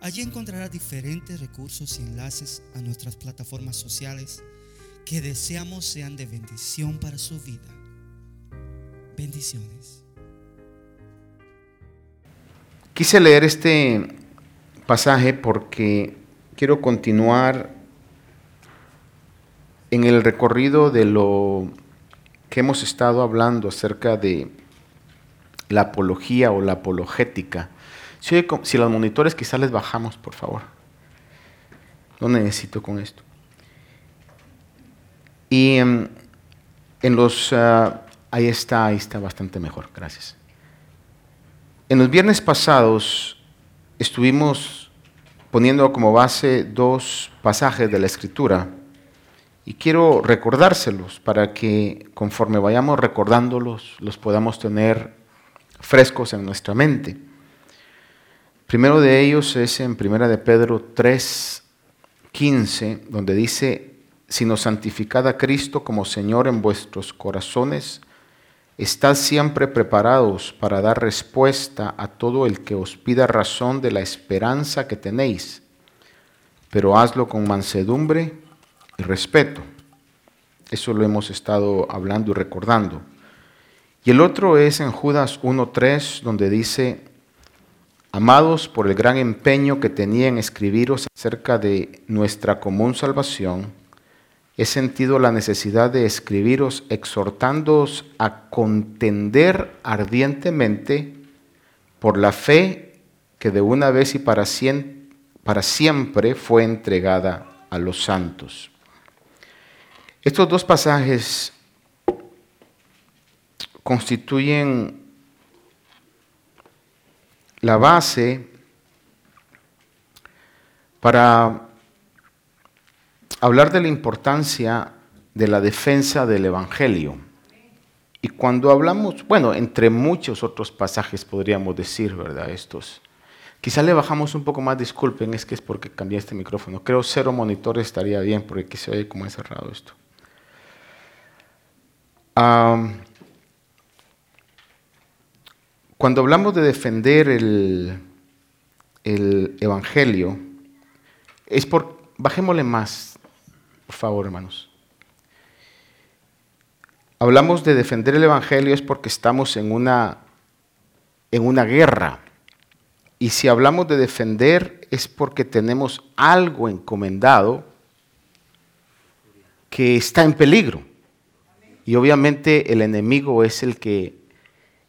Allí encontrará diferentes recursos y enlaces a nuestras plataformas sociales que deseamos sean de bendición para su vida. Bendiciones. Quise leer este pasaje porque quiero continuar en el recorrido de lo que hemos estado hablando acerca de la apología o la apologética si, los monitores quizás les bajamos, por favor. No necesito con esto. Y em, en los... Ah, ahí está, ahí está bastante mejor, gracias. En los viernes pasados estuvimos poniendo como base dos pasajes de la Escritura y quiero recordárselos para que conforme vayamos recordándolos los podamos tener frescos en nuestra mente. Primero de ellos es en Primera de Pedro 3, 15, donde dice, sino santificad a Cristo como Señor en vuestros corazones, estad siempre preparados para dar respuesta a todo el que os pida razón de la esperanza que tenéis, pero hazlo con mansedumbre y respeto. Eso lo hemos estado hablando y recordando. Y el otro es en Judas 1.3, donde dice, Amados, por el gran empeño que tenía en escribiros acerca de nuestra común salvación, he sentido la necesidad de escribiros exhortándoos a contender ardientemente por la fe que de una vez y para, para siempre fue entregada a los santos. Estos dos pasajes constituyen la base para hablar de la importancia de la defensa del Evangelio. Y cuando hablamos, bueno, entre muchos otros pasajes podríamos decir, ¿verdad? Estos. Quizá le bajamos un poco más, disculpen, es que es porque cambié este micrófono. Creo cero monitores estaría bien, porque aquí se oye como encerrado esto. Cuando hablamos de defender el, Evangelio, es por, bajémosle más, por favor, hermanos. Hablamos de defender el Evangelio es porque estamos en una, en una guerra. Y si hablamos de defender es porque tenemos algo encomendado que está en peligro. Y obviamente el enemigo es el que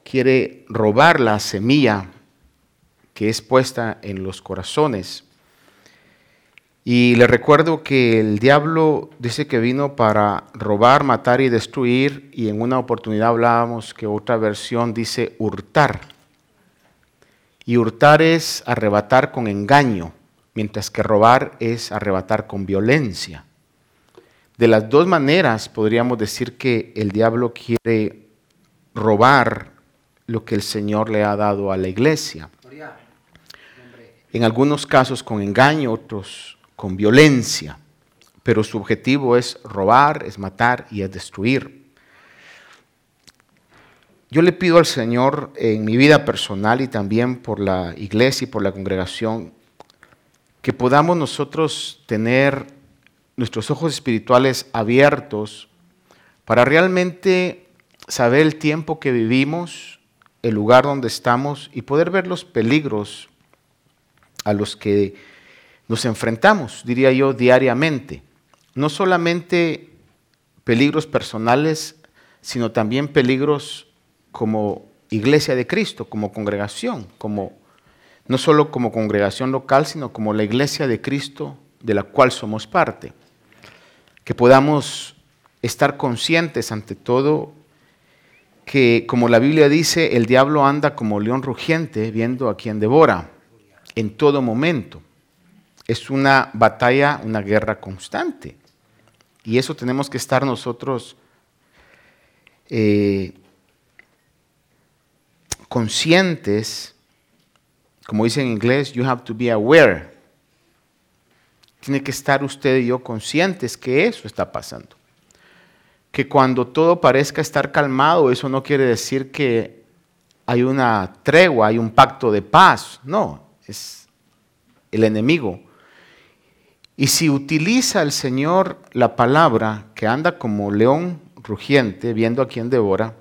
quiere robar la semilla que es puesta en los corazones. Y le recuerdo que el diablo dice que vino para robar, matar y destruir, y en una oportunidad hablábamos que otra versión dice hurtar. Y hurtar es arrebatar con engaño, mientras que robar es arrebatar con violencia. De las dos maneras podríamos decir que el diablo quiere robar lo que el Señor le ha dado a la iglesia. En algunos casos con engaño, otros con violencia, pero su objetivo es robar, es matar y es destruir. Yo le pido al Señor en mi vida personal y también por la iglesia y por la congregación que podamos nosotros tener nuestros ojos espirituales abiertos para realmente saber el tiempo que vivimos, el lugar donde estamos y poder ver los peligros a los que nos enfrentamos, diría yo, diariamente. No solamente peligros personales, sino también peligros como iglesia de Cristo, como congregación, como no solo como congregación local, sino como la iglesia de Cristo de la cual somos parte. Que podamos estar conscientes ante todo que, como la Biblia dice, el diablo anda como león rugiente viendo a quien devora en todo momento. es una batalla, una guerra constante. Y eso tenemos que estar nosotros eh, conscientes, como dice en inglés, you have to be aware. Tiene que estar usted y yo conscientes que eso está pasando. Que cuando todo parezca estar calmado, eso no quiere decir que hay una tregua, hay un pacto de paz. No, es el enemigo. Y si utiliza el Señor la palabra que anda como león rugiente, viendo a quien devora,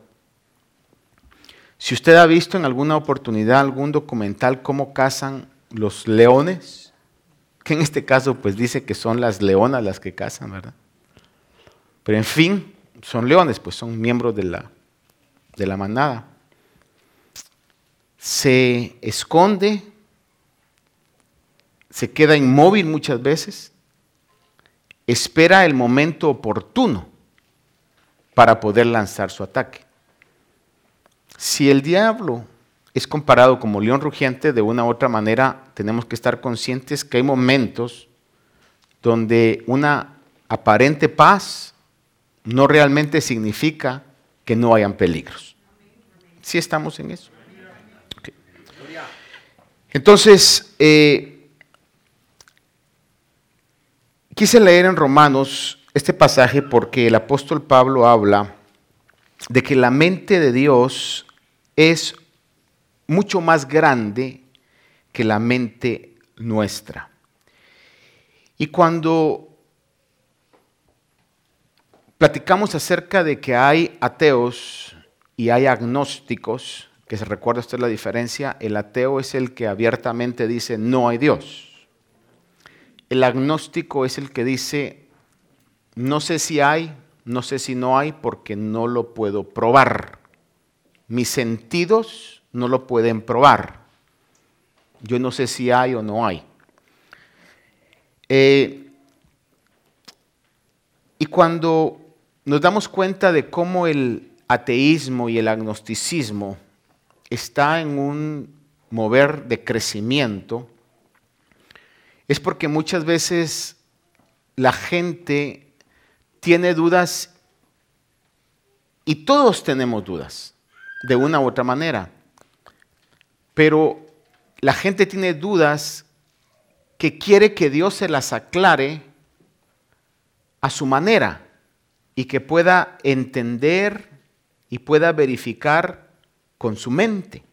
si usted ha visto en alguna oportunidad algún documental cómo cazan los leones, que en este caso pues dice que son las leonas las que cazan, ¿verdad? Pero en fin, son leones, pues son miembros de la, de la manada. Se esconde, se queda inmóvil muchas veces, espera el momento oportuno para poder lanzar su ataque. Si el diablo es comparado como león rugiente, de una u otra manera tenemos que estar conscientes que hay momentos donde una aparente paz no realmente significa que no hayan peligros. ¿Sí estamos en eso? Entonces, eh, quise leer en Romanos este pasaje porque el apóstol Pablo habla de que la mente de Dios es mucho más grande que la mente nuestra. Y cuando platicamos acerca de que hay ateos y hay agnósticos, que se recuerda usted la diferencia, el ateo es el que abiertamente dice no hay Dios. El agnóstico es el que dice no sé si hay, no sé si no hay porque no lo puedo probar. Mis sentidos no lo pueden probar. Yo no sé si hay o no hay. Eh, y cuando nos damos cuenta de cómo el ateísmo y el agnosticismo está en un mover de crecimiento, es porque muchas veces la gente tiene dudas y todos tenemos dudas de una u otra manera. Pero la gente tiene dudas que quiere que Dios se las aclare a su manera y que pueda entender y pueda verificar con su mente.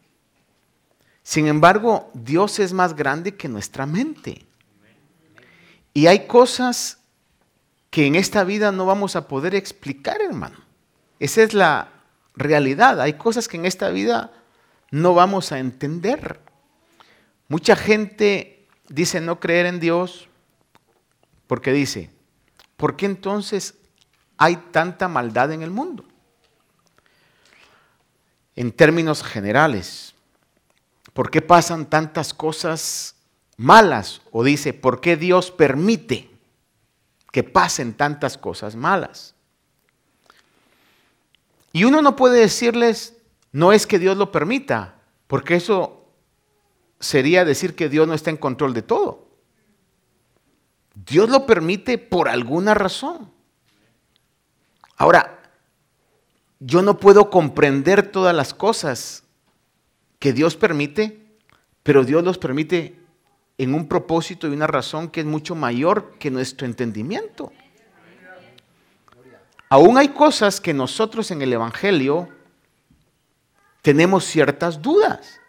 Sin embargo, Dios es más grande que nuestra mente. Y hay cosas que en esta vida no vamos a poder explicar, hermano. Esa es la, realidad. Hay cosas que en esta vida no vamos a entender. Mucha gente dice no creer en Dios porque dice, ¿por qué entonces hay tanta maldad en el mundo? En términos generales, ¿por qué pasan tantas cosas malas? O dice, ¿por qué Dios permite que pasen tantas cosas malas? Y uno no puede decirles, no es que Dios lo permita, porque eso sería decir que Dios no está en control de todo. Dios lo permite por alguna razón. Ahora, yo no puedo comprender todas las cosas que Dios permite, pero Dios los permite en un propósito y una razón que es mucho mayor que nuestro entendimiento. Aún hay cosas que nosotros en el Evangelio tenemos ciertas dudas.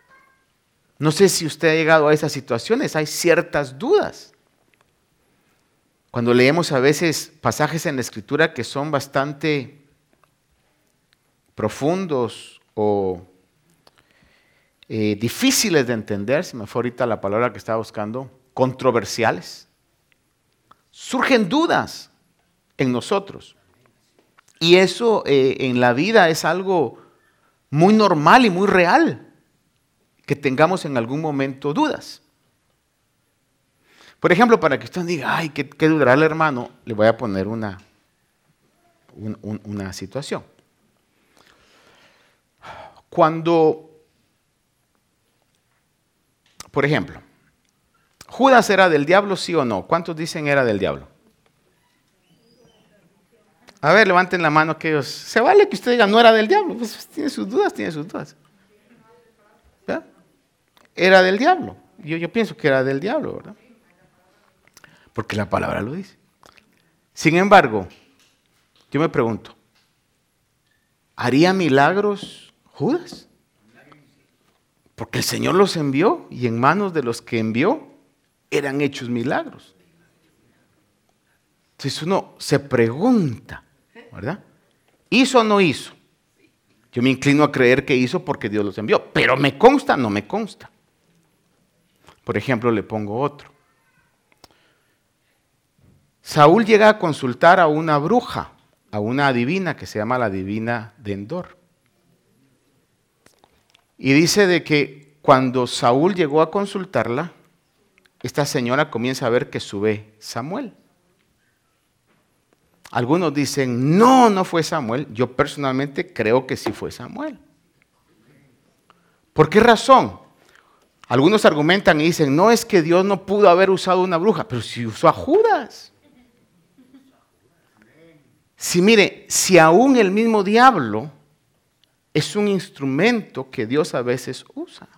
No sé si usted ha llegado a esas situaciones, hay ciertas dudas. Cuando leemos a veces pasajes en la Escritura que son bastante profundos o eh, difíciles de entender, si me fue ahorita la palabra que estaba buscando, controversiales, surgen dudas en nosotros. Y eso eh, en la vida es algo muy normal y muy real, que tengamos en algún momento dudas. Por ejemplo, para que usted diga, ay, ¿qué, qué dudará el hermano? Le voy a poner una, una situación. Cuando, por ejemplo, ¿Judas era del diablo, sí o no? ¿Cuántos dicen era del diablo? A ver, levanten la mano aquellos. Se vale que usted diga no era del diablo. Pues tiene sus dudas, tiene sus dudas. Era del diablo. Yo pienso que era del diablo, ¿verdad? Porque la palabra lo dice. Sin embargo, yo me pregunto, ¿haría milagros Judas? Porque el Señor los envió y en manos de los que envió eran hechos milagros. Entonces uno se pregunta, ¿verdad? ¿Hizo o no hizo? Yo me inclino a creer que hizo porque Dios los envió, pero me consta, no me consta. Por ejemplo, le pongo otro. Saúl llega a consultar a una bruja, a una adivina que se llama la adivina de Endor. Y dice de que cuando Saúl llegó a consultarla, esta señora comienza a ver que sube Samuel. Algunos dicen, no, no fue Samuel. Yo personalmente creo que sí fue Samuel. ¿Por qué razón? Algunos argumentan y dicen, no es que Dios no pudo haber usado una bruja, pero si usó a Judas. Si mire, si aún el mismo diablo es un instrumento que Dios a veces usa.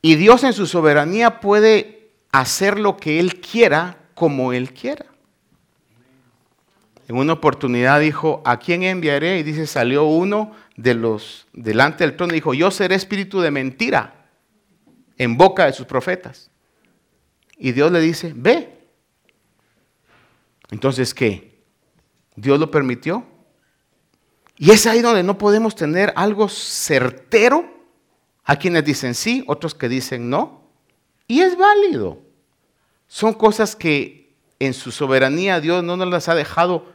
Y Dios en su soberanía puede hacer lo que Él quiera como Él quiera. En una oportunidad dijo, ¿a quién enviaré? Y dice, salió uno de los delante del trono y dijo, yo seré espíritu de mentira en boca de sus profetas. Y Dios le dice, ve. Entonces, ¿qué? ¿Dios lo permitió? Y es ahí donde no podemos tener algo certero a quienes dicen sí, otros que dicen no. Y es válido. Son cosas que en su soberanía Dios no nos las ha dejado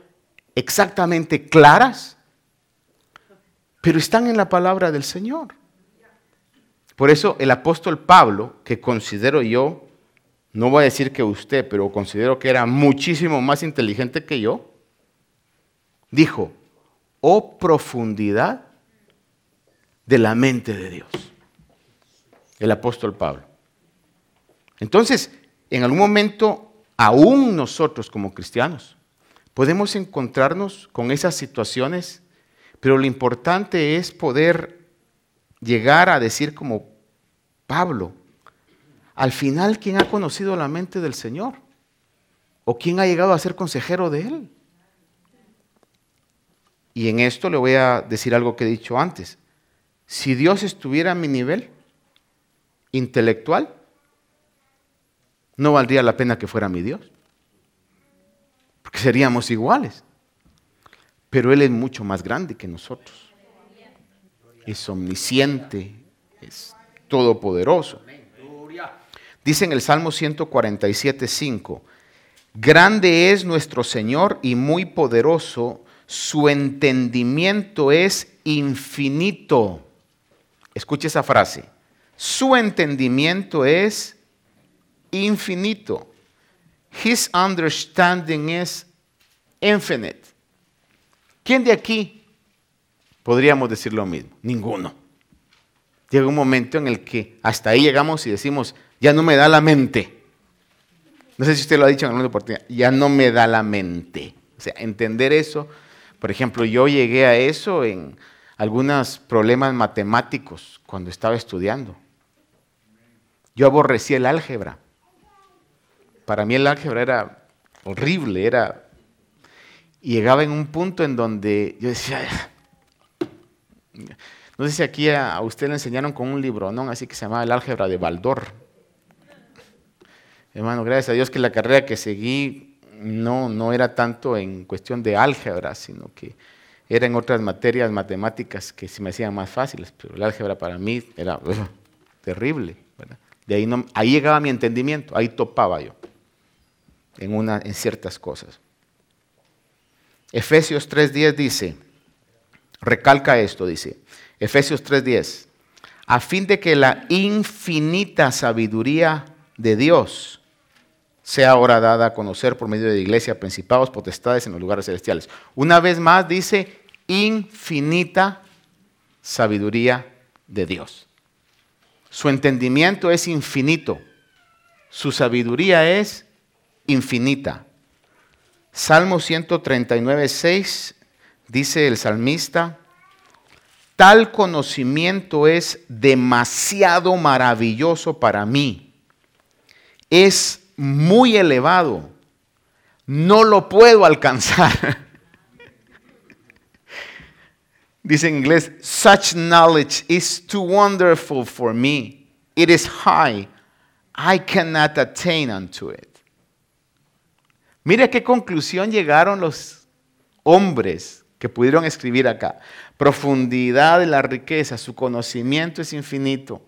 exactamente claras, pero están en la palabra del Señor. Por eso el apóstol Pablo, que considero yo, no voy a decir que usted, pero considero que era muchísimo más inteligente que yo, dijo, oh profundidad de la mente de Dios el apóstol Pablo. Entonces, en algún momento, aún nosotros como cristianos, podemos encontrarnos con esas situaciones, pero lo importante es poder llegar a decir como Pablo, al final, ¿quién ha conocido la mente del Señor? ¿O quién ha llegado a ser consejero de Él? Y en esto le voy a decir algo que he dicho antes. Si Dios estuviera a mi nivel, intelectual, no valdría la pena que fuera mi Dios. Porque seríamos iguales. Pero Él es mucho más grande que nosotros. Es omnisciente, es todopoderoso. Dice en el Salmo 147, 5, grande es nuestro Señor y muy poderoso, su entendimiento es infinito. Escuche esa frase. Su entendimiento es infinito. His understanding is infinite. ¿Quién de aquí podríamos decir lo mismo? Ninguno. Llega un momento en el que hasta ahí llegamos y decimos, ya no me da la mente. No sé si usted lo ha dicho en alguna oportunidad, ya no me da la mente. O sea, entender eso, por ejemplo, yo llegué a eso en algunos problemas matemáticos cuando estaba estudiando. Yo aborrecí el álgebra. Para mí el álgebra era horrible, era... Y llegaba en un punto en donde yo decía, no sé si aquí a, usted le enseñaron con un libro, ¿no? Así que se llamaba el álgebra de Baldor. Hermano, gracias a Dios que la carrera que seguí no, no era tanto en cuestión de álgebra, sino que era en otras materias matemáticas que se me hacían más fáciles, pero el álgebra para mí era terrible. De ahí, no, ahí llegaba mi entendimiento, ahí topaba yo en, una, en ciertas cosas. Efesios 3.10 dice, recalca esto, dice, Efesios 3.10, a fin de que la infinita sabiduría de Dios sea ahora dada a conocer por medio de la iglesia, principados, potestades en los lugares celestiales. Una vez más dice, infinita sabiduría de Dios. Su entendimiento es infinito. Su sabiduría es infinita. Salmo 139, 6 dice el salmista, tal conocimiento es demasiado maravilloso para mí. Es muy elevado. No lo puedo alcanzar. Dice en inglés, such knowledge is too wonderful for me. It is high. I cannot attain unto it. Mire qué conclusión llegaron los hombres que pudieron escribir acá. Profundidad de la riqueza, su conocimiento es infinito.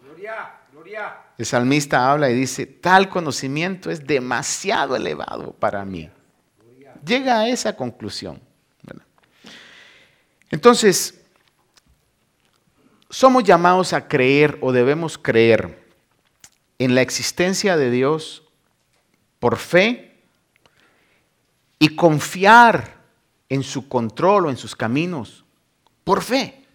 El salmista habla y dice, tal conocimiento es demasiado elevado para mí. Llega a esa conclusión. Entonces, somos llamados a creer o debemos creer en la existencia de Dios por fe y confiar en su control o en sus caminos por fe.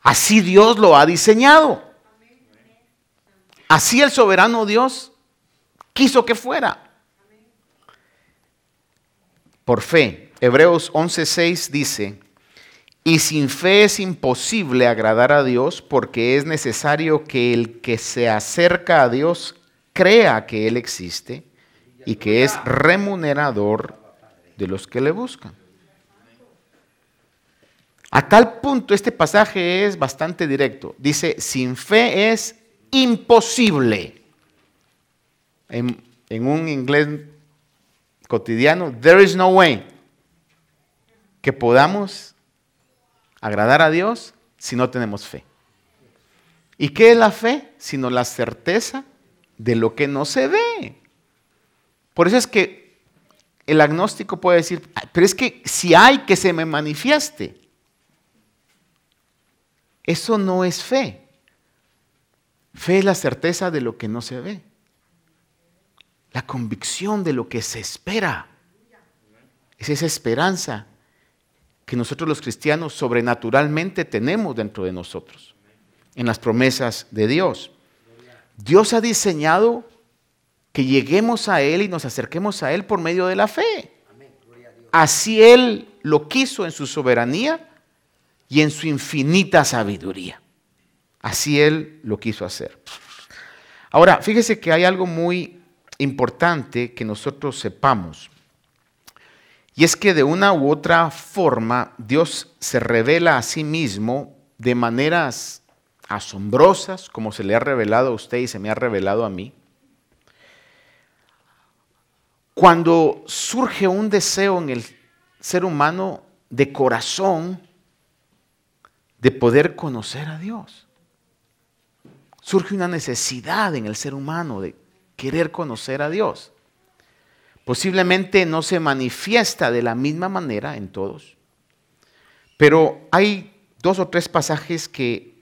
Así Dios lo ha diseñado. Así el soberano Dios quiso que fuera. Por fe. Hebreos 11:6 dice, y sin fe es imposible agradar a Dios porque es necesario que el que se acerca a Dios crea que Él existe y que es remunerador de los que le buscan. A tal punto este pasaje es bastante directo. Dice, sin fe es imposible. En, un inglés cotidiano, there is no way que podamos agradar a Dios si no tenemos fe. ¿Y qué es la fe? Sino la certeza de lo que no se ve. Por eso es que el agnóstico puede decir, pero es que si hay que se me manifieste, eso no es fe. Fe es la certeza de lo que no se ve. La convicción de lo que se espera. Es esa esperanza que nosotros los cristianos sobrenaturalmente tenemos dentro de nosotros, en las promesas de Dios. Dios ha diseñado que lleguemos a Él y nos acerquemos a Él por medio de la fe. Así Él lo quiso en su soberanía y en su infinita sabiduría. Así Él lo quiso hacer. Ahora, fíjese que hay algo muy importante que nosotros sepamos. Y es que de una u otra forma Dios se revela a sí mismo de maneras asombrosas, como se le ha revelado a usted y se me ha revelado a mí. Cuando surge un deseo en el ser humano de corazón de poder conocer a Dios. Surge una necesidad en el ser humano de querer conocer a Dios. Posiblemente no se manifiesta de la misma manera en todos, pero hay dos o tres pasajes que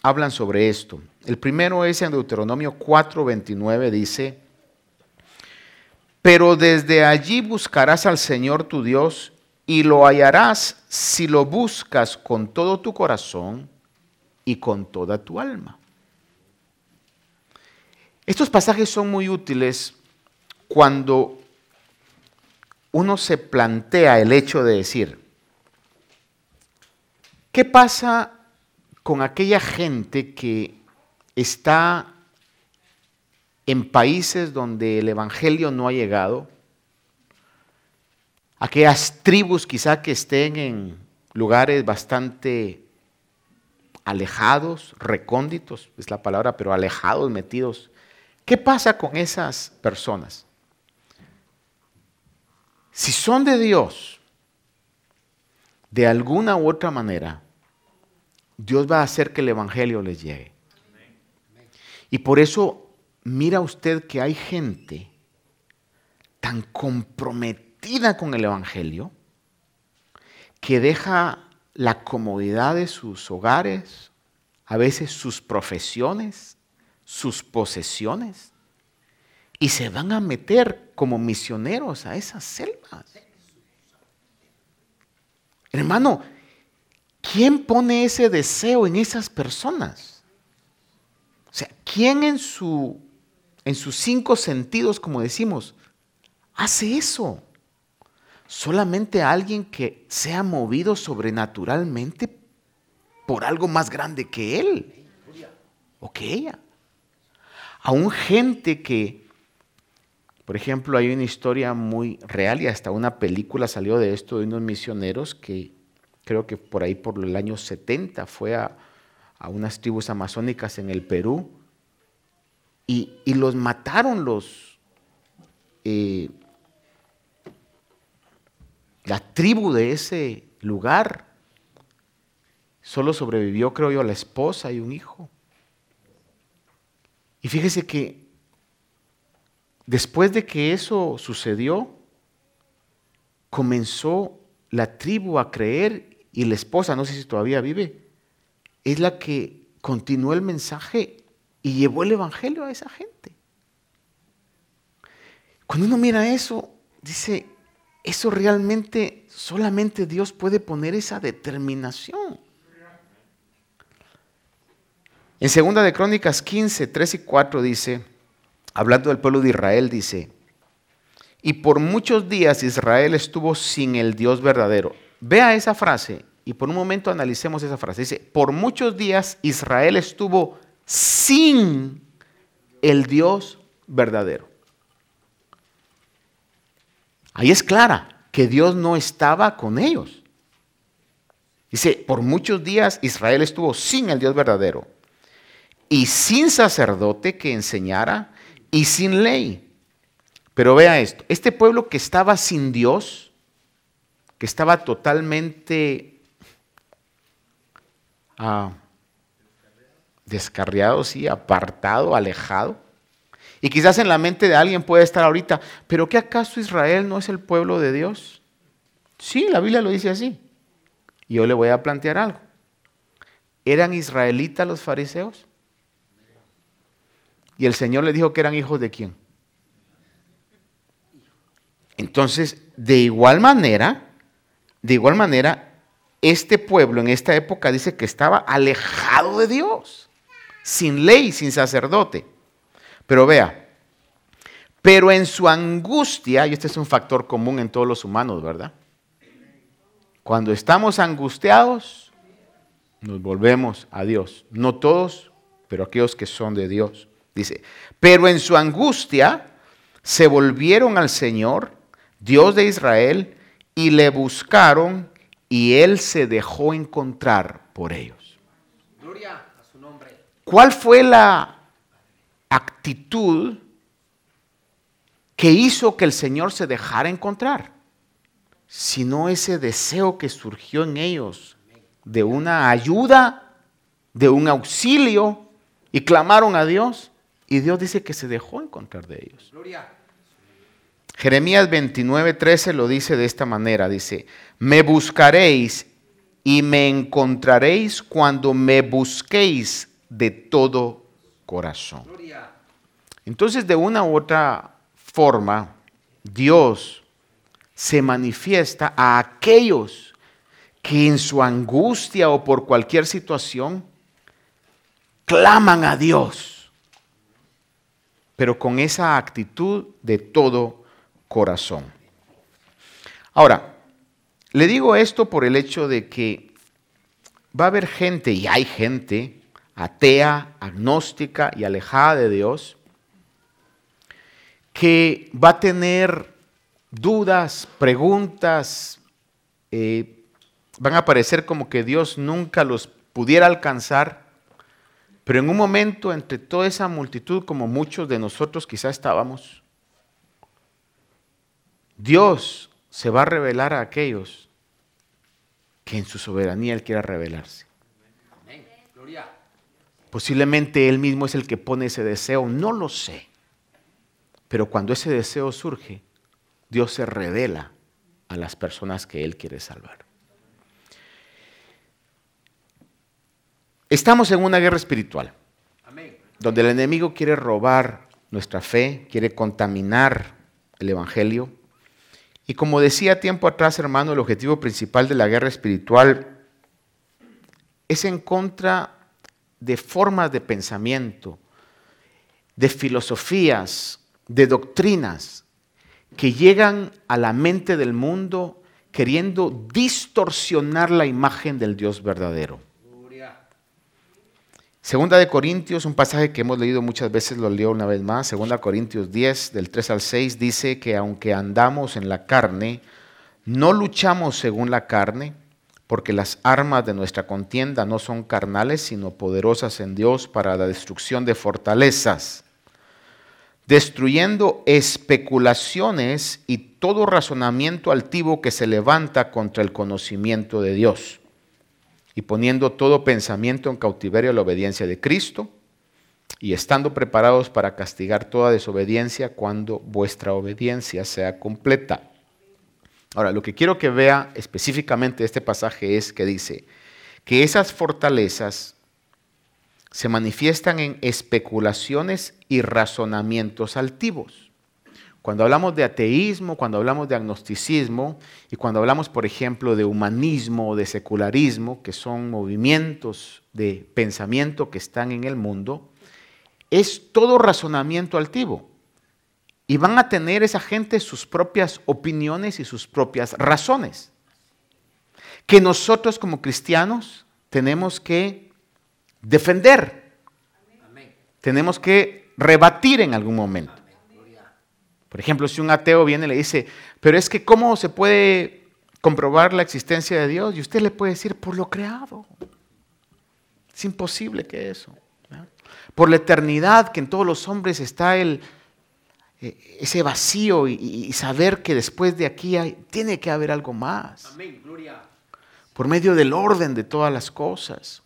hablan sobre esto. El primero es en Deuteronomio 4:29, dice, pero desde allí buscarás al Señor tu Dios y lo hallarás si lo buscas con todo tu corazón y con toda tu alma. Estos pasajes son muy útiles cuando uno se plantea el hecho de decir, ¿qué pasa con aquella gente que está en países donde el Evangelio no ha llegado? Aquellas tribus quizá que estén en lugares bastante alejados, recónditos, es la palabra, pero alejados, metidos. ¿Qué pasa con esas personas? Si son de Dios, de alguna u otra manera, Dios va a hacer que el Evangelio les llegue. Y por eso mira usted que hay gente tan comprometida con el Evangelio que deja la comodidad de sus hogares, a veces sus profesiones, sus posesiones, y se van a meter como misioneros a esas selvas. Hermano, ¿quién pone ese deseo en esas personas? ¿quién en, su, en sus cinco sentidos, como decimos, hace eso? Solamente alguien que sea movido sobrenaturalmente por algo más grande que él o que ella. Aún gente que, por ejemplo, hay una historia muy real y hasta una película salió de esto de unos misioneros que creo que por ahí por el año 70 fue a, unas tribus amazónicas en el Perú y, los mataron los... Eh, la tribu de ese lugar Solo sobrevivió, creo yo, la esposa y un hijo. Y fíjese que después de que eso sucedió, comenzó la tribu a creer y la esposa, no sé si todavía vive, es la que continuó el mensaje y llevó el Evangelio a esa gente. Cuando uno mira eso, dice, eso realmente solamente Dios puede poner esa determinación. En segunda de Crónicas 15, 3 y 4 dice, hablando del pueblo de Israel, dice, y por muchos días Israel estuvo sin el Dios verdadero. Vea esa frase y por un momento analicemos esa frase. Dice, por muchos días Israel estuvo sin el Dios verdadero. Ahí es clara que Dios no estaba con ellos. Dice, por muchos días Israel estuvo sin el Dios verdadero y sin sacerdote que enseñara y sin ley. Pero vea esto, este pueblo que estaba sin Dios, que estaba totalmente ah, descarriado, sí, apartado, alejado. Y quizás en la mente de alguien puede estar ahorita, pero ¿qué acaso Israel no es el pueblo de Dios? Sí, la Biblia lo dice así. Y yo le voy a plantear algo. ¿Eran israelitas los fariseos? Y el Señor le dijo que eran hijos de quién. Entonces, de igual manera, de igual manera, este pueblo en esta época dice que estaba alejado de Dios, sin ley, sin sacerdote. Pero vea, pero en su angustia, y este es un factor común en todos los humanos, ¿verdad? Cuando estamos angustiados, nos volvemos a Dios. No todos, pero aquellos que son de Dios. Dice, pero en su angustia se volvieron al Señor, Dios de Israel, y le buscaron y él se dejó encontrar por ellos. Gloria a su nombre. ¿Cuál fue la actitud que hizo que el Señor se dejara encontrar? Sino ese deseo que surgió en ellos de una ayuda, de un auxilio, y clamaron a Dios. Y Dios dice que se dejó encontrar de ellos. Jeremías 29, 13 lo dice de esta manera. Dice, me buscaréis y me encontraréis cuando me busquéis de todo corazón. Entonces, de una u otra forma, Dios se manifiesta a aquellos que en su angustia o por cualquier situación claman a Dios pero con esa actitud de todo corazón. Ahora, le digo esto por el hecho de que va a haber gente, y hay gente, atea, agnóstica y alejada de Dios, que va a tener dudas, preguntas, eh, van a parecer como que Dios nunca los pudiera alcanzar pero en un momento, entre toda esa multitud, como muchos de nosotros quizá estábamos, Dios se va a revelar a aquellos que en su soberanía Él quiera revelarse. Posiblemente Él mismo es el que pone ese deseo, no lo sé. Pero cuando ese deseo surge, Dios se revela a las personas que Él quiere salvar. Estamos en una guerra espiritual, donde el enemigo quiere robar nuestra fe, quiere contaminar el Evangelio. Y como decía tiempo atrás, hermano, el objetivo principal de la guerra espiritual es en contra de formas de pensamiento, de filosofías, de doctrinas que llegan a la mente del mundo queriendo distorsionar la imagen del Dios verdadero. Segunda de Corintios, un pasaje que hemos leído muchas veces, lo leo una vez más. Segunda Corintios 10, del 3 al 6, dice que aunque andamos en la carne, no luchamos según la carne, porque las armas de nuestra contienda no son carnales, sino poderosas en Dios para la destrucción de fortalezas, destruyendo especulaciones y todo razonamiento altivo que se levanta contra el conocimiento de Dios y poniendo todo pensamiento en cautiverio a la obediencia de Cristo y estando preparados para castigar toda desobediencia cuando vuestra obediencia sea completa. Ahora, lo que quiero que vea específicamente este pasaje es que dice que esas fortalezas se manifiestan en especulaciones y razonamientos altivos. Cuando hablamos de ateísmo, cuando hablamos de agnosticismo y cuando hablamos, por ejemplo, de humanismo o de secularismo, que son movimientos de pensamiento que están en el mundo, es todo razonamiento altivo. Y van a tener esa gente sus propias opiniones y sus propias razones. Que nosotros como cristianos tenemos que defender. Tenemos que rebatir en algún momento. Por ejemplo, si un ateo viene y le dice, pero es que ¿cómo se puede comprobar la existencia de Dios? Y usted le puede decir, por lo creado. Es imposible que eso. Por la eternidad que en todos los hombres está el, eh, ese vacío y, saber que después de aquí hay, tiene que haber algo más. Amén, gloria. Por medio del orden de todas las cosas.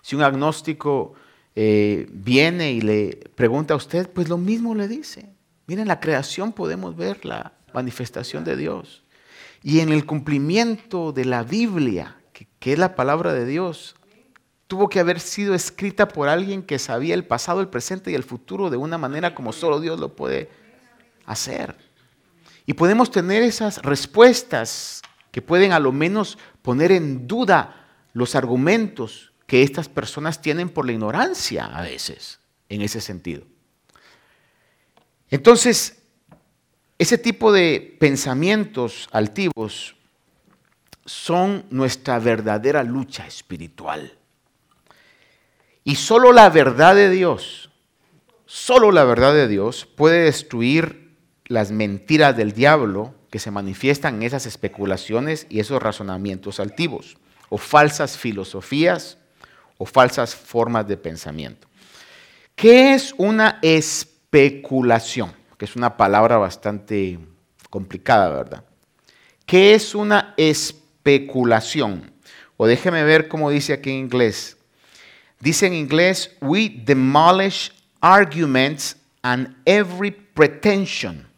Si un agnóstico eh, viene y le pregunta a usted, pues lo mismo le dice. Miren, en la creación podemos ver la manifestación de Dios. Y en el cumplimiento de la Biblia, que, es la palabra de Dios, tuvo que haber sido escrita por alguien que sabía el pasado, el presente y el futuro de una manera como solo Dios lo puede hacer. Y podemos tener esas respuestas que pueden a lo menos poner en duda los argumentos que estas personas tienen por la ignorancia a veces, en ese sentido. Entonces, ese tipo de pensamientos altivos son nuestra verdadera lucha espiritual. Y solo la verdad de Dios, solo la verdad de Dios puede destruir las mentiras del diablo que se manifiestan en esas especulaciones y esos razonamientos altivos, o falsas filosofías, o falsas formas de pensamiento. ¿Qué es una especulación? Especulación, que es una palabra bastante complicada, ¿verdad? ¿Qué es una especulación? O déjeme ver cómo dice aquí en inglés. Dice en inglés, we demolish arguments and every pretension.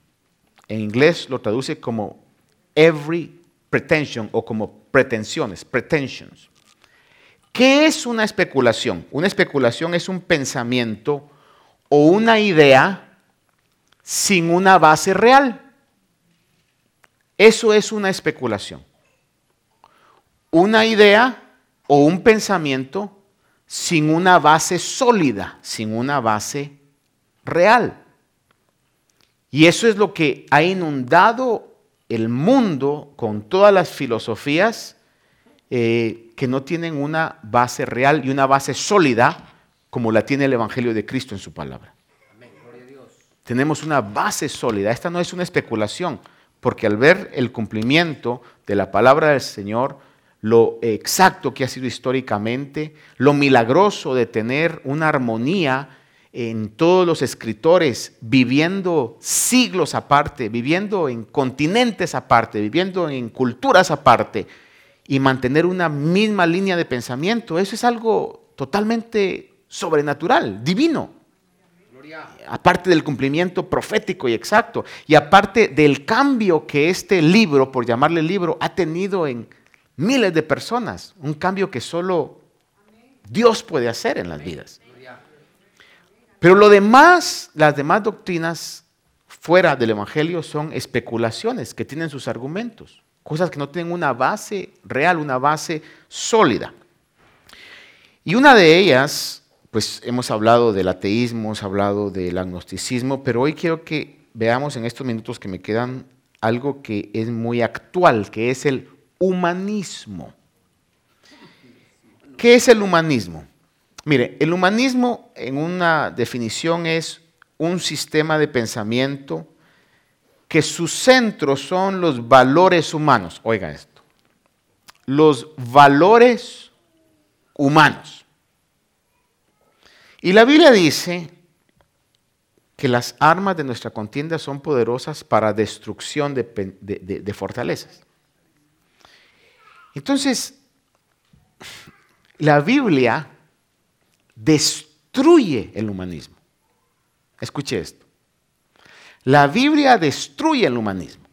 En inglés lo traduce como every pretension o como pretensiones, pretensions. ¿Qué es una especulación? Una especulación es un pensamiento o una idea sin una base real. Eso es una especulación. Una idea o un pensamiento sin una base sólida, sin una base real. Y eso es lo que ha inundado el mundo con todas las filosofías eh, que no tienen una base real y una base sólida como la tiene el Evangelio de Cristo en su palabra. Tenemos una base sólida. Esta no es una especulación, porque al ver el cumplimiento de la palabra del Señor, lo exacto que ha sido históricamente, lo milagroso de tener una armonía en todos los escritores, viviendo siglos aparte, viviendo en continentes aparte, viviendo en culturas aparte, y mantener una misma línea de pensamiento, eso es algo totalmente sobrenatural, divino. Aparte del cumplimiento profético y exacto. Y aparte del cambio que este libro, por llamarle libro, ha tenido en miles de personas. Un cambio que solo Dios puede hacer en las vidas. Pero lo demás, las demás doctrinas fuera del Evangelio son especulaciones que tienen sus argumentos. Cosas que no tienen una base real, una base sólida. Y una de ellas pues hemos hablado del ateísmo, hemos hablado del agnosticismo, pero hoy quiero que veamos en estos minutos que me quedan algo que es muy actual, que es el humanismo. ¿Qué es el humanismo? Mire, el humanismo en una definición es un sistema de pensamiento que sus centros son los valores humanos. Oiga esto. Los valores humanos. Y la Biblia dice que las armas de nuestra contienda son poderosas para destrucción de, fortalezas. Entonces, la Biblia destruye el humanismo. Escuche esto. La Biblia destruye el humanismo.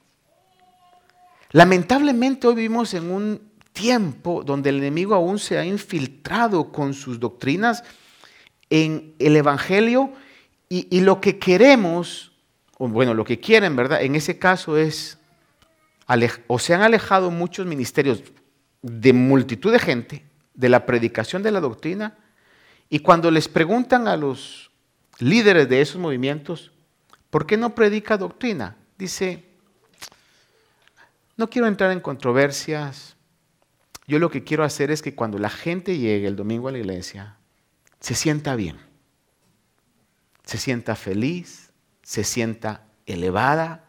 Lamentablemente hoy vivimos en un tiempo donde el enemigo aún se ha infiltrado con sus doctrinas en el Evangelio y, lo que queremos, o bueno, lo que quieren, ¿verdad? En ese caso es, o se han alejado muchos ministerios de multitud de gente de la predicación de la doctrina y cuando les preguntan a los líderes de esos movimientos, ¿por qué no predica doctrina? Dice, no quiero entrar en controversias, yo lo que quiero hacer es que cuando la gente llegue el domingo a la iglesia, se sienta bien se sienta feliz, se sienta elevada,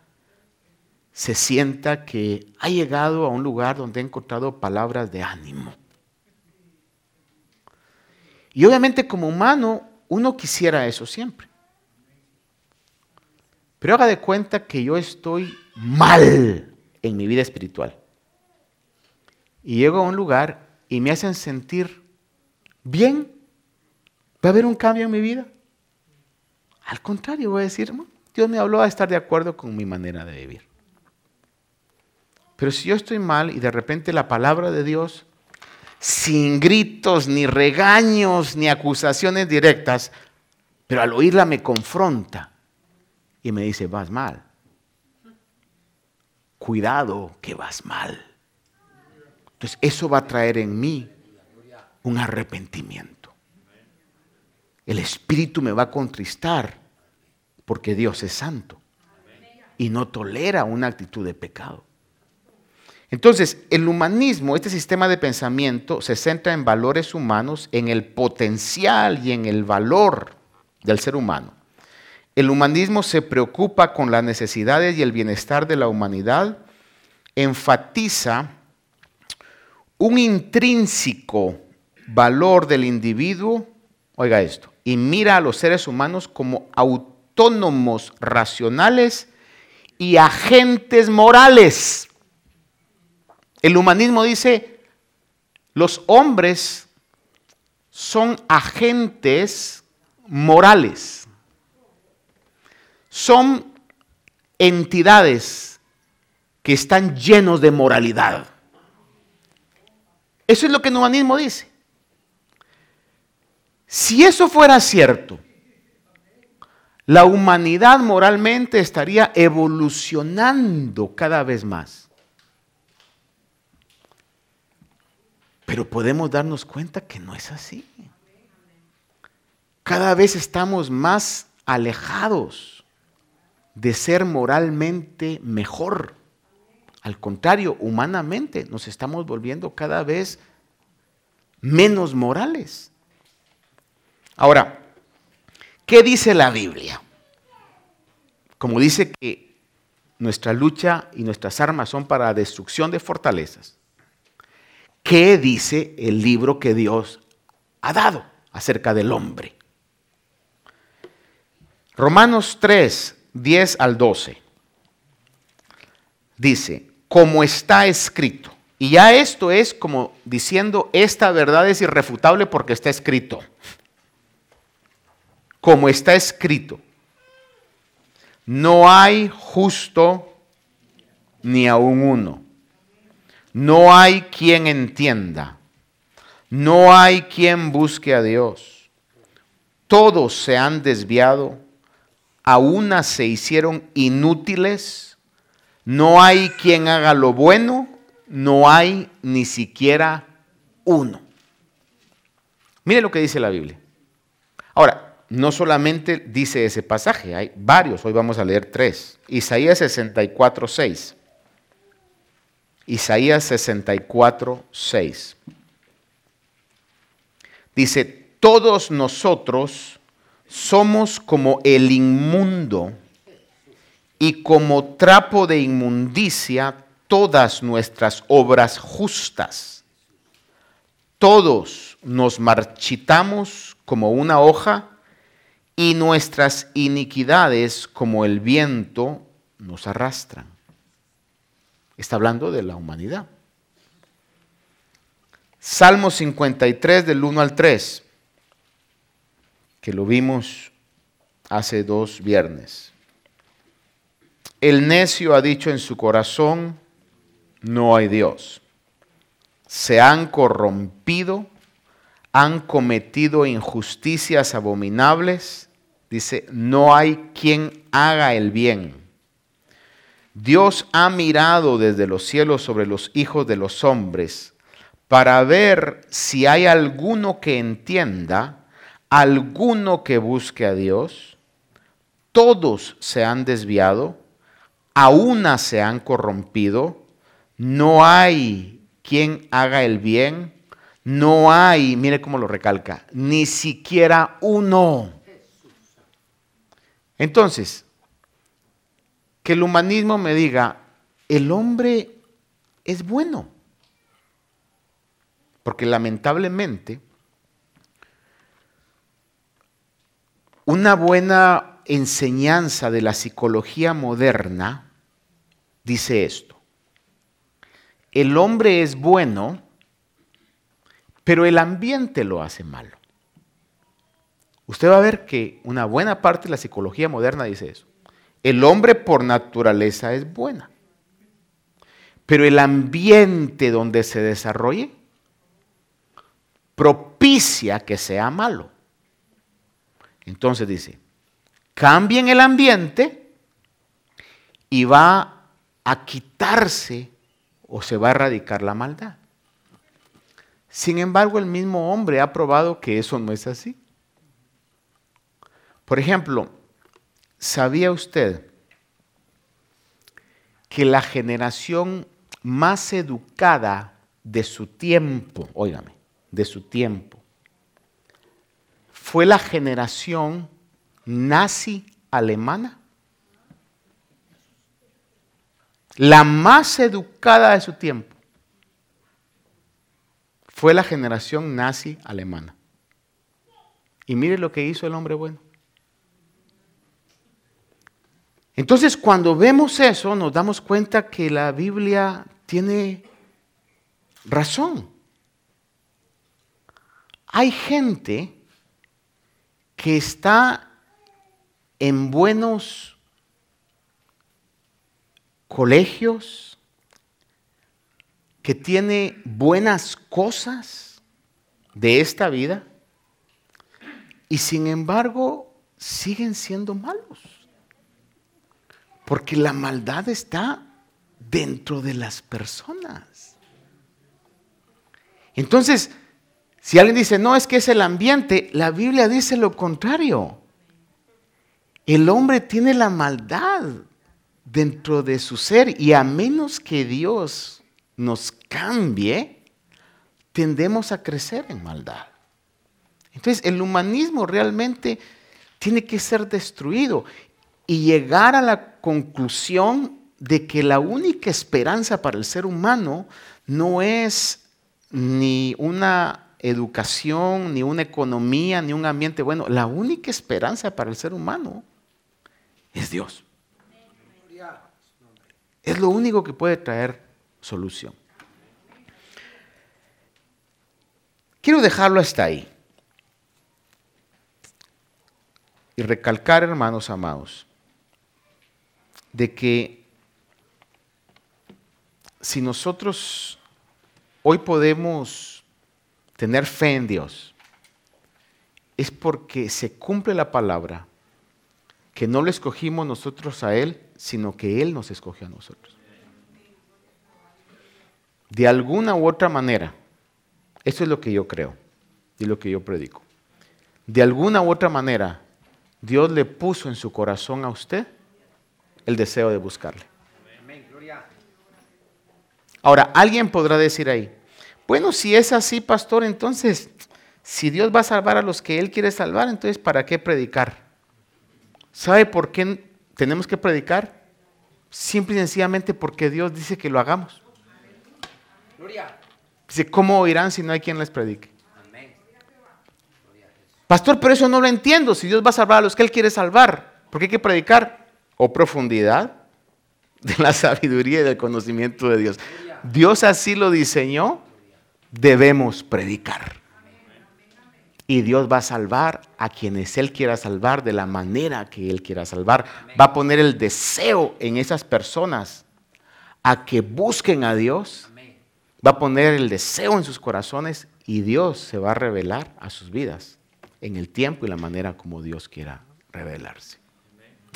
se sienta que ha llegado a un lugar donde ha encontrado palabras de ánimo. Y obviamente como humano uno quisiera eso siempre. Pero haga de cuenta que yo estoy mal en mi vida espiritual. Y llego a un lugar y me hacen sentir bien. ¿Va a haber un cambio en mi vida? Al contrario, voy a decir, Dios me habló a estar de acuerdo con mi manera de vivir. Pero si yo estoy mal y de repente la palabra de Dios, sin gritos, ni regaños, ni acusaciones directas, pero al oírla me confronta y me dice, vas mal. Cuidado que vas mal. Entonces eso va a traer en mí un arrepentimiento el espíritu me va a contristar porque Dios es santo y no tolera una actitud de pecado. Entonces, el humanismo, este sistema de pensamiento, se centra en valores humanos, en el potencial y en el valor del ser humano. El humanismo se preocupa con las necesidades y el bienestar de la humanidad, enfatiza un intrínseco valor del individuo, oiga esto, y mira a los seres humanos como autónomos, racionales y agentes morales. El humanismo dice, los hombres son agentes morales, son entidades que están llenos de moralidad. Eso es lo que el humanismo dice. Si eso fuera cierto, la humanidad moralmente estaría evolucionando cada vez más. Pero podemos darnos cuenta que no es así. Cada vez estamos más alejados de ser moralmente mejor. Al contrario, humanamente nos estamos volviendo cada vez menos morales. Ahora, ¿qué dice la Biblia? Como dice que nuestra lucha y nuestras armas son para la destrucción de fortalezas, ¿qué dice el libro que Dios ha dado acerca del hombre? Romanos 3, 10 al 12. Dice, como está escrito. Y ya esto es como diciendo, esta verdad es irrefutable porque está escrito como está escrito, no hay justo ni aun uno. No hay quien entienda. No hay quien busque a Dios. Todos se han desviado. A una se hicieron inútiles. No hay quien haga lo bueno. No hay ni siquiera uno. Mire lo que dice la Biblia. Ahora, no solamente dice ese pasaje, hay varios, hoy vamos a leer tres. Isaías 64, 6. Isaías 64, 6. Dice, todos nosotros somos como el inmundo y como trapo de inmundicia todas nuestras obras justas. Todos nos marchitamos como una hoja y nuestras iniquidades como el viento nos arrastran. Está hablando de la humanidad. Salmo 53 del 1 al 3, que lo vimos hace dos viernes. El necio ha dicho en su corazón, no hay Dios. Se han corrompido, han cometido injusticias abominables. Dice, no hay quien haga el bien. Dios ha mirado desde los cielos sobre los hijos de los hombres para ver si hay alguno que entienda, alguno que busque a Dios. Todos se han desviado, a una se han corrompido, no hay quien haga el bien, no hay, mire cómo lo recalca, ni siquiera uno. Entonces, que el humanismo me diga, el hombre es bueno. Porque lamentablemente, una buena enseñanza de la psicología moderna dice esto. El hombre es bueno, pero el ambiente lo hace malo. Usted va a ver que una buena parte de la psicología moderna dice eso. El hombre por naturaleza es buena, pero el ambiente donde se desarrolle propicia que sea malo. Entonces dice, cambien el ambiente y va a quitarse o se va a erradicar la maldad. Sin embargo, el mismo hombre ha probado que eso no es así. Por ejemplo, ¿sabía usted que la generación más educada de su tiempo, óigame, de su tiempo. Fue la generación nazi alemana. La más educada de su tiempo fue la generación nazi alemana. Y mire lo que hizo el hombre bueno. Entonces, cuando vemos eso, nos damos cuenta que la Biblia tiene razón. Hay gente que está en buenos colegios, que tiene buenas cosas de esta vida y sin embargo siguen siendo malos. Porque la maldad está dentro de las personas. Entonces, si alguien dice, no, es que es el ambiente, la Biblia dice lo contrario. El hombre tiene la maldad dentro de su ser y a menos que Dios nos cambie, tendemos a crecer en maldad. Entonces, el humanismo realmente tiene que ser destruido y llegar a la conclusión de que la única esperanza para el ser humano no es ni una educación, ni una economía, ni un ambiente bueno. La única esperanza para el ser humano es Dios. Es lo único que puede traer solución. Quiero dejarlo hasta ahí. Y recalcar, hermanos amados, de que si nosotros hoy podemos tener fe en Dios, es porque se cumple la palabra, que no lo escogimos nosotros a Él, sino que Él nos escogió a nosotros. De alguna u otra manera, eso es lo que yo creo y lo que yo predico. de alguna u otra manera, Dios le puso en su corazón a usted el deseo de buscarle. Ahora, alguien podrá decir ahí, bueno, si es así, pastor, entonces, si Dios va a salvar a los que Él quiere salvar, entonces, ¿para qué predicar? ¿Sabe por qué tenemos que predicar? Simple y sencillamente porque Dios dice que lo hagamos. Dice, ¿cómo oirán si no hay quien les predique? Pastor, pero eso no lo entiendo. Si Dios va a salvar a los que Él quiere salvar, ¿por qué hay que predicar? O profundidad de la sabiduría y del conocimiento de Dios. Dios así lo diseñó, debemos predicar. Y Dios va a salvar a quienes Él quiera salvar de la manera que Él quiera salvar. Va a poner el deseo en esas personas a que busquen a Dios. Va a poner el deseo en sus corazones y Dios se va a revelar a sus vidas en el tiempo y la manera como Dios quiera revelarse.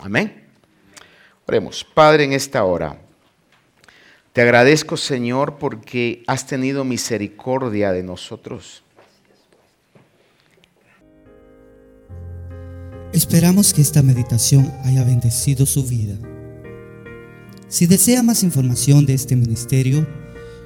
Amén. Oremos. Padre, en esta hora. Te agradezco, Señor, porque has tenido misericordia de nosotros. Esperamos que esta meditación haya bendecido su vida. Si desea más información de este ministerio,